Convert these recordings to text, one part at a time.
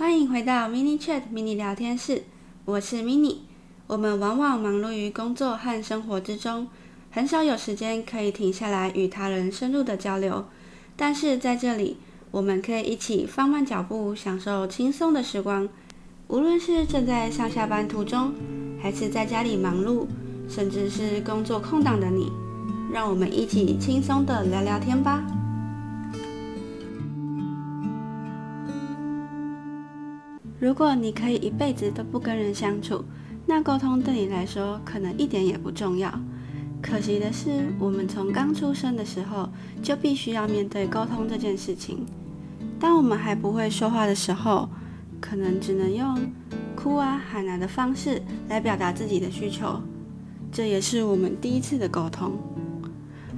欢迎回到 Mini Chat Mini 聊天室，我是 Mini。我们往往忙碌于工作和生活之中，很少有时间可以停下来与他人深入的交流。但是在这里，我们可以一起放慢脚步，享受轻松的时光。无论是正在上下班途中，还是在家里忙碌，甚至是工作空档的你，让我们一起轻松的聊聊天吧。如果你可以一辈子都不跟人相处，那沟通对你来说可能一点也不重要。可惜的是，我们从刚出生的时候就必须要面对沟通这件事情。当我们还不会说话的时候，可能只能用哭啊、喊啊的方式来表达自己的需求，这也是我们第一次的沟通。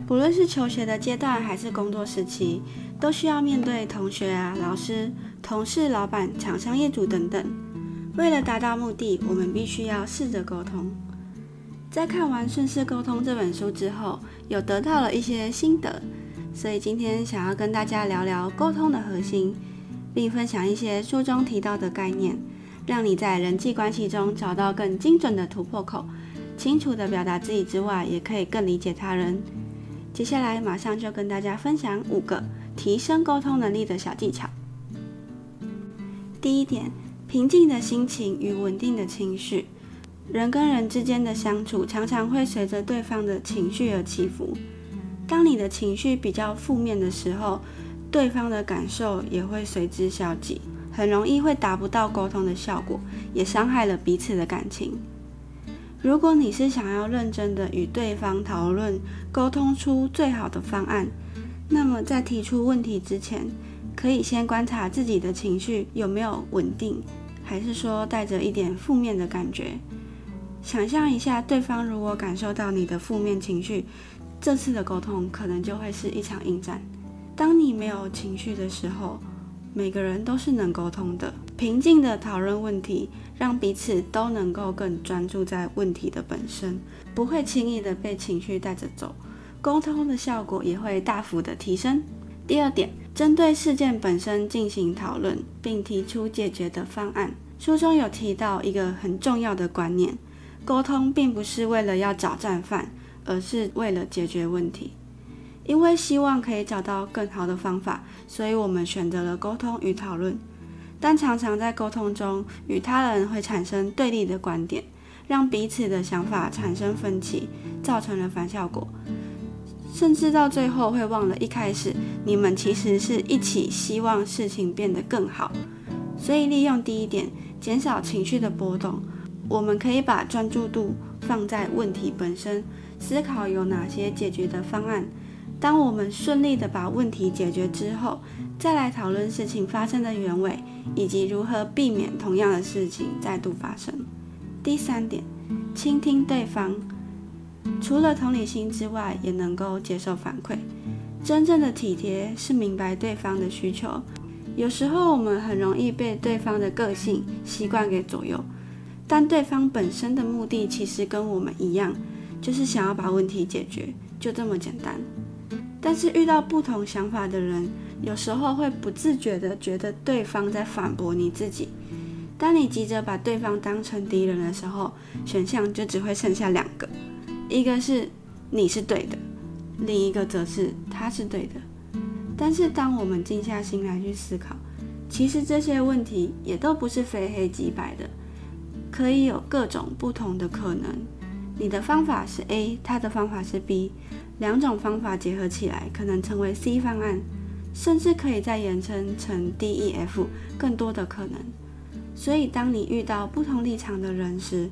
不论是求学的阶段还是工作时期，都需要面对同学啊、老师、同事、老板、厂商、业主等等。为了达到目的，我们必须要试着沟通。在看完《顺势沟通》这本书之后，有得到了一些心得，所以今天想要跟大家聊聊沟通的核心。并分享一些书中提到的概念，让你在人际关系中找到更精准的突破口，清楚地表达自己之外，也可以更理解他人。接下来马上就跟大家分享五个提升沟通能力的小技巧。第一点，平静的心情与稳定的情绪。人跟人之间的相处常常会随着对方的情绪而起伏。当你的情绪比较负面的时候，对方的感受也会随之消极，很容易会达不到沟通的效果，也伤害了彼此的感情。如果你是想要认真的与对方讨论，沟通出最好的方案，那么在提出问题之前，可以先观察自己的情绪有没有稳定，还是说带着一点负面的感觉。想象一下，对方如果感受到你的负面情绪，这次的沟通可能就会是一场硬战。当你没有情绪的时候，每个人都是能沟通的，平静地讨论问题，让彼此都能够更专注在问题的本身，不会轻易地被情绪带着走，沟通的效果也会大幅的提升。第二点，针对事件本身进行讨论，并提出解决的方案。书中有提到一个很重要的观念：沟通并不是为了要找战犯，而是为了解决问题。因为希望可以找到更好的方法，所以我们选择了沟通与讨论。但常常在沟通中，与他人会产生对立的观点，让彼此的想法产生分歧，造成了反效果。甚至到最后会忘了一开始你们其实是一起希望事情变得更好。所以利用第一点，减少情绪的波动，我们可以把专注度放在问题本身，思考有哪些解决的方案。当我们顺利地把问题解决之后，再来讨论事情发生的原委，以及如何避免同样的事情再度发生。第三点，倾听对方，除了同理心之外，也能够接受反馈。真正的体贴是明白对方的需求。有时候我们很容易被对方的个性、习惯给左右，但对方本身的目的其实跟我们一样，就是想要把问题解决，就这么简单。但是遇到不同想法的人，有时候会不自觉地觉得对方在反驳你自己。当你急着把对方当成敌人的时候，选项就只会剩下两个：一个是你是对的，另一个则是他是对的。但是当我们静下心来去思考，其实这些问题也都不是非黑即白的，可以有各种不同的可能。你的方法是 A，他的方法是 B。两种方法结合起来，可能成为 C 方案，甚至可以再延伸成 D、E、F 更多的可能。所以，当你遇到不同立场的人时，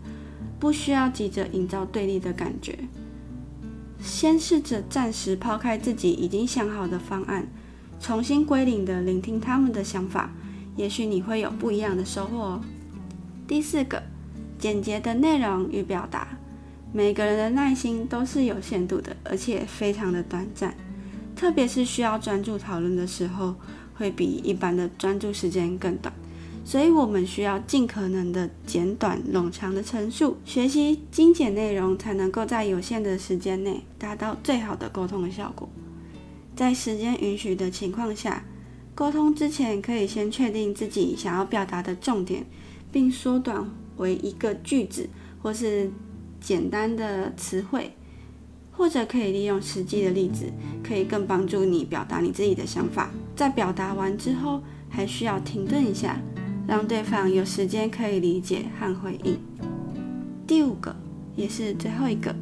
不需要急着营造对立的感觉，先试着暂时抛开自己已经想好的方案，重新归零的聆听他们的想法，也许你会有不一样的收获哦。第四个，简洁的内容与表达。每个人的耐心都是有限度的，而且非常的短暂，特别是需要专注讨论的时候，会比一般的专注时间更短。所以，我们需要尽可能的简短冗长的陈述，学习精简内容，才能够在有限的时间内达到最好的沟通的效果。在时间允许的情况下，沟通之前，可以先确定自己想要表达的重点，并缩短为一个句子或是简单的词汇，或者可以利用实际的例子，可以更帮助你表达你自己的想法。在表达完之后，还需要停顿一下，让对方有时间可以理解和回应。第五个，也是最后一个，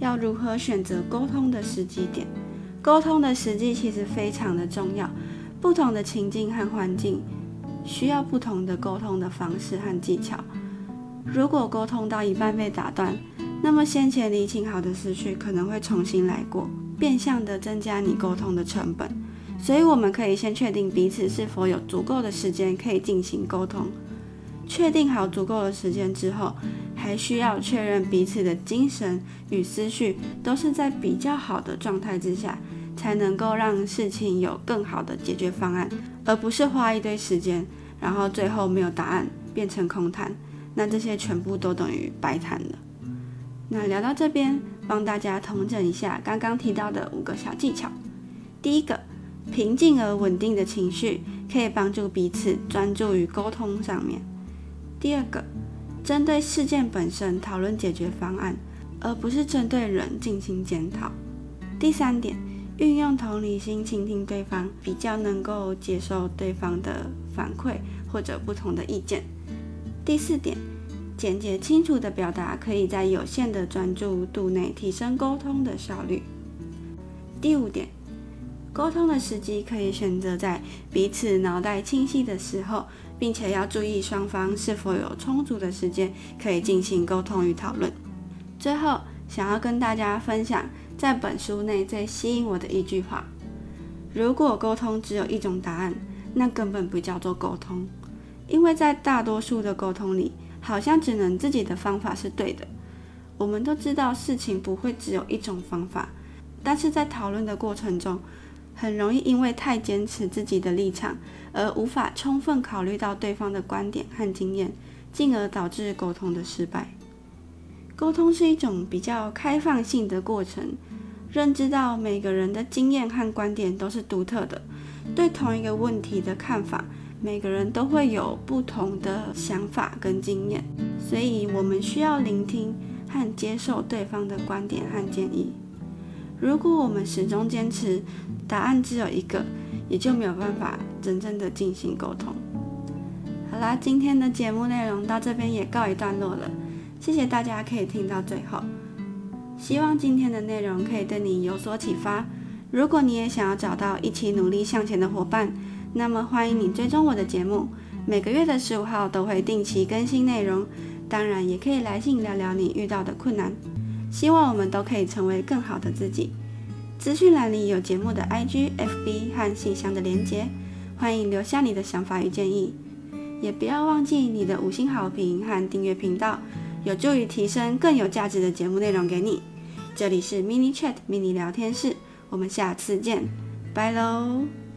要如何选择沟通的时机点？沟通的时机其实非常的重要。不同的情境和环境，需要不同的沟通的方式和技巧。如果沟通到一半被打断，那么先前理清好的思绪可能会重新来过，变相的增加你沟通的成本。所以，我们可以先确定彼此是否有足够的时间可以进行沟通。确定好足够的时间之后，还需要确认彼此的精神与思绪都是在比较好的状态之下。才能够让事情有更好的解决方案，而不是花一堆时间，然后最后没有答案，变成空谈。那这些全部都等于白谈了。那聊到这边，帮大家统整一下刚刚提到的五个小技巧。第一个，平静而稳定的情绪可以帮助彼此专注于沟通上面。第二个，针对事件本身讨论解决方案，而不是针对人进行检讨。第三点。运用同理心倾听对方，比较能够接受对方的反馈或者不同的意见。第四点，简洁清楚的表达可以在有限的专注度内提升沟通的效率。第五点，沟通的时机可以选择在彼此脑袋清晰的时候，并且要注意双方是否有充足的时间可以进行沟通与讨论。最后，想要跟大家分享。在本书内最吸引我的一句话：如果沟通只有一种答案，那根本不叫做沟通。因为在大多数的沟通里，好像只能自己的方法是对的。我们都知道事情不会只有一种方法，但是在讨论的过程中，很容易因为太坚持自己的立场，而无法充分考虑到对方的观点和经验，进而导致沟通的失败。沟通是一种比较开放性的过程，认知到每个人的经验和观点都是独特的，对同一个问题的看法，每个人都会有不同的想法跟经验，所以我们需要聆听和接受对方的观点和建议。如果我们始终坚持答案只有一个，也就没有办法真正的进行沟通。好啦，今天的节目内容到这边也告一段落了。谢谢大家可以听到最后，希望今天的内容可以对你有所启发。如果你也想要找到一起努力向前的伙伴，那么欢迎你追踪我的节目，每个月的十五号都会定期更新内容。当然，也可以来信聊聊你遇到的困难。希望我们都可以成为更好的自己。资讯栏里有节目的 IG、FB 和信箱的连结，欢迎留下你的想法与建议，也不要忘记你的五星好评和订阅频道。有助于提升更有价值的节目内容给你。这里是 Mini Chat Mini 聊天室，我们下次见，拜喽。